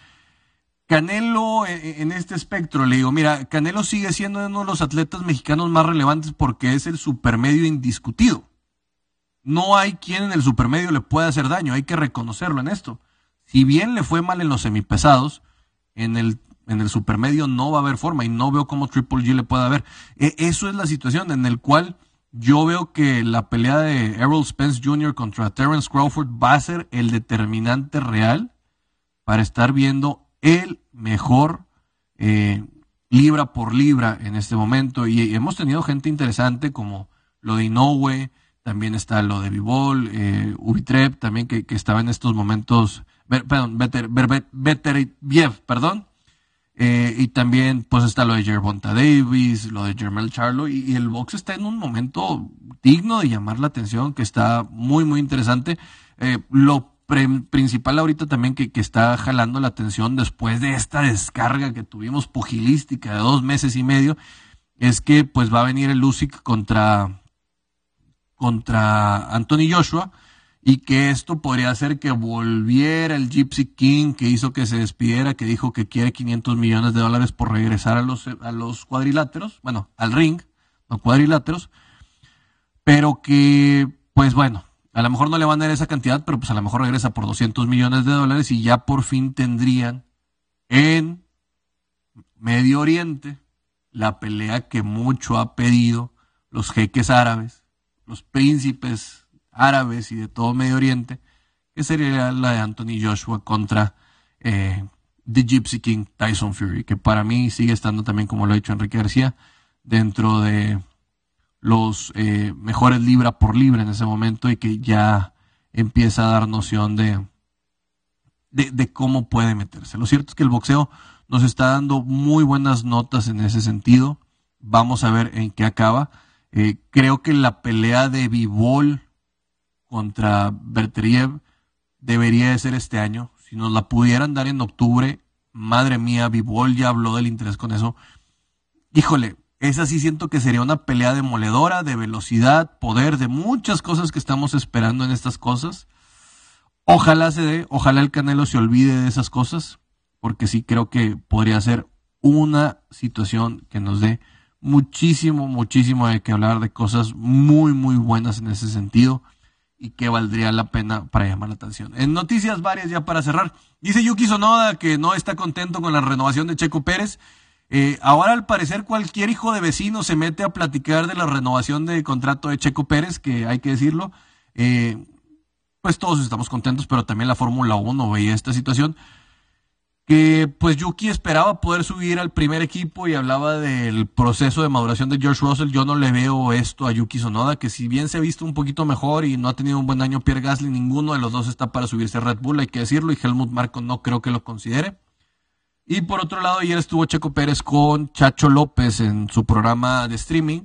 Canelo eh, eh, en este espectro, le digo, mira, Canelo sigue siendo uno de los atletas mexicanos más relevantes porque es el supermedio indiscutido. No hay quien en el supermedio le pueda hacer daño, hay que reconocerlo en esto. Si bien le fue mal en los semipesados, en el, en el supermedio no va a haber forma y no veo cómo Triple G le pueda haber. E, eso es la situación en el cual yo veo que la pelea de Errol Spence Jr. contra Terence Crawford va a ser el determinante real para estar viendo el mejor eh, libra por libra en este momento. Y hemos tenido gente interesante como lo de Inoue, también está lo de Vivol, eh, Ubitrep, también que, estaba en estos momentos, perdón, Better, perdón. Eh, y también pues está lo de Gervonta Davis, lo de Jermel Charlo, y, el box está en un momento digno de llamar la atención, que está muy, muy interesante. lo principal ahorita también que, está jalando la atención después de esta descarga que tuvimos pugilística de dos meses y medio, es que pues va a venir el Usyk contra, contra Anthony Joshua y que esto podría hacer que volviera el Gypsy King que hizo que se despidiera, que dijo que quiere 500 millones de dólares por regresar a los, a los cuadriláteros, bueno, al ring, no cuadriláteros, pero que pues bueno, a lo mejor no le van a dar esa cantidad, pero pues a lo mejor regresa por 200 millones de dólares y ya por fin tendrían en Medio Oriente la pelea que mucho ha pedido los jeques árabes, los príncipes árabes y de todo Medio Oriente, que sería la de Anthony Joshua contra eh, The Gypsy King Tyson Fury, que para mí sigue estando también, como lo ha dicho Enrique García, dentro de los eh, mejores libra por libra en ese momento y que ya empieza a dar noción de, de, cómo puede meterse. Lo cierto es que el boxeo nos está dando muy buenas notas en ese sentido. Vamos a ver en qué acaba. Eh, creo que la pelea de Bivol contra Berteriev debería de ser este año. Si nos la pudieran dar en octubre, madre mía, Bivol ya habló del interés con eso. Híjole, esa sí siento que sería una pelea demoledora, de velocidad, poder, de muchas cosas que estamos esperando en estas cosas. Ojalá se dé, ojalá el Canelo se olvide de esas cosas, porque sí creo que podría ser una situación que nos dé muchísimo, muchísimo de que hablar de cosas muy, muy buenas en ese sentido. y que valdría la pena para llamar la atención. En noticias varias ya para cerrar, dice Yuki Sonoda que no está contento con la renovación de Checo Pérez. Eh, ahora al parecer cualquier hijo de vecino se mete a platicar de la renovación de contrato de Checo Pérez, que hay que decirlo. Eh, pues todos estamos contentos, pero también la Fórmula 1 veía esta situación que pues Yuki esperaba poder subir al primer equipo y hablaba del proceso de maduración de George Russell. Yo no le veo esto a Yuki Sonoda, que si bien se ha visto un poquito mejor y no ha tenido un buen año Pierre Gasly, ninguno de los dos está para subirse a Red Bull, hay que decirlo, y Helmut Marco no creo que lo considere. Y por otro lado, ayer estuvo Checo Pérez con Chacho López en su programa de streaming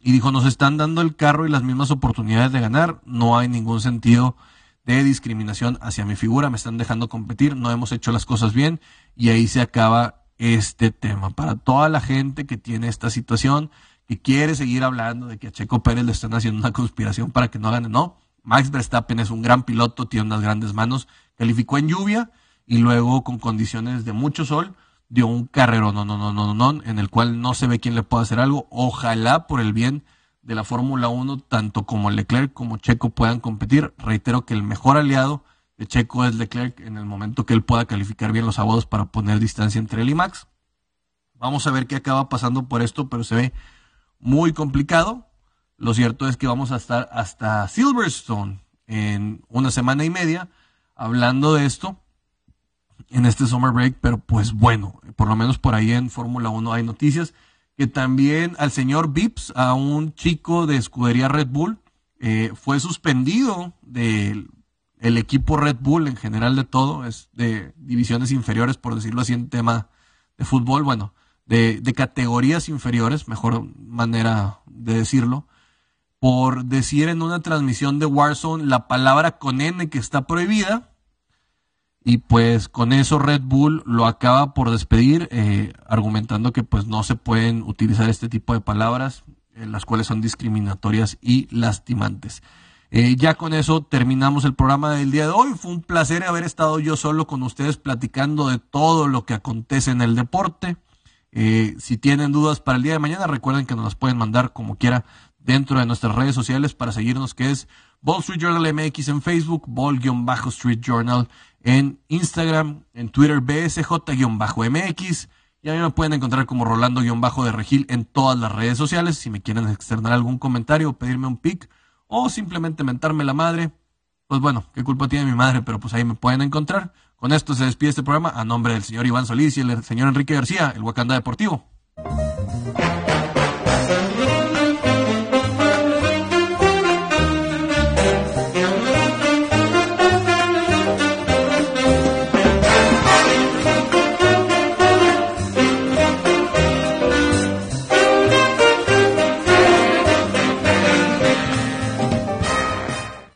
y dijo, nos están dando el carro y las mismas oportunidades de ganar, no hay ningún sentido de discriminación hacia mi figura, me están dejando competir, no hemos hecho las cosas bien y ahí se acaba este tema. Para toda la gente que tiene esta situación, que quiere seguir hablando de que a Checo Pérez le están haciendo una conspiración para que no gane, no. Max Verstappen es un gran piloto, tiene unas grandes manos, calificó en lluvia y luego con condiciones de mucho sol dio un carrero no, no, no, no, no, en el cual no se ve quién le puede hacer algo. Ojalá por el bien de la Fórmula 1, tanto como Leclerc como Checo puedan competir. Reitero que el mejor aliado de Checo es Leclerc en el momento que él pueda calificar bien los sábados para poner distancia entre él y Max. Vamos a ver qué acaba pasando por esto, pero se ve muy complicado. Lo cierto es que vamos a estar hasta Silverstone en una semana y media hablando de esto en este summer break, pero pues bueno, por lo menos por ahí en Fórmula 1 hay noticias que también al señor Vips, a un chico de escudería Red Bull, eh, fue suspendido del equipo Red Bull en general de todo, es de divisiones inferiores, por decirlo así, en tema de fútbol, bueno, de, de categorías inferiores, mejor manera de decirlo, por decir en una transmisión de Warzone la palabra con N que está prohibida, y pues con eso Red Bull lo acaba por despedir, eh, argumentando que pues no se pueden utilizar este tipo de palabras, eh, las cuales son discriminatorias y lastimantes. Eh, ya con eso terminamos el programa del día de hoy. Fue un placer haber estado yo solo con ustedes platicando de todo lo que acontece en el deporte. si tienen dudas para el día de mañana, recuerden que nos las pueden mandar como quiera dentro de nuestras redes sociales para seguirnos, que es Ball Street Journal MX en Facebook, Ball-Street Journal en Instagram, en Twitter BSJ-MX. Y a mí me pueden encontrar como Rolando-de Regil en todas las redes sociales. Si me quieren externar algún comentario, pedirme un pic o simplemente mentarme la madre, pues bueno, qué culpa tiene mi madre, pero pues ahí me pueden encontrar. Con esto se despide este programa a nombre del señor Iván Solís y el señor Enrique García, el Wakanda Deportivo.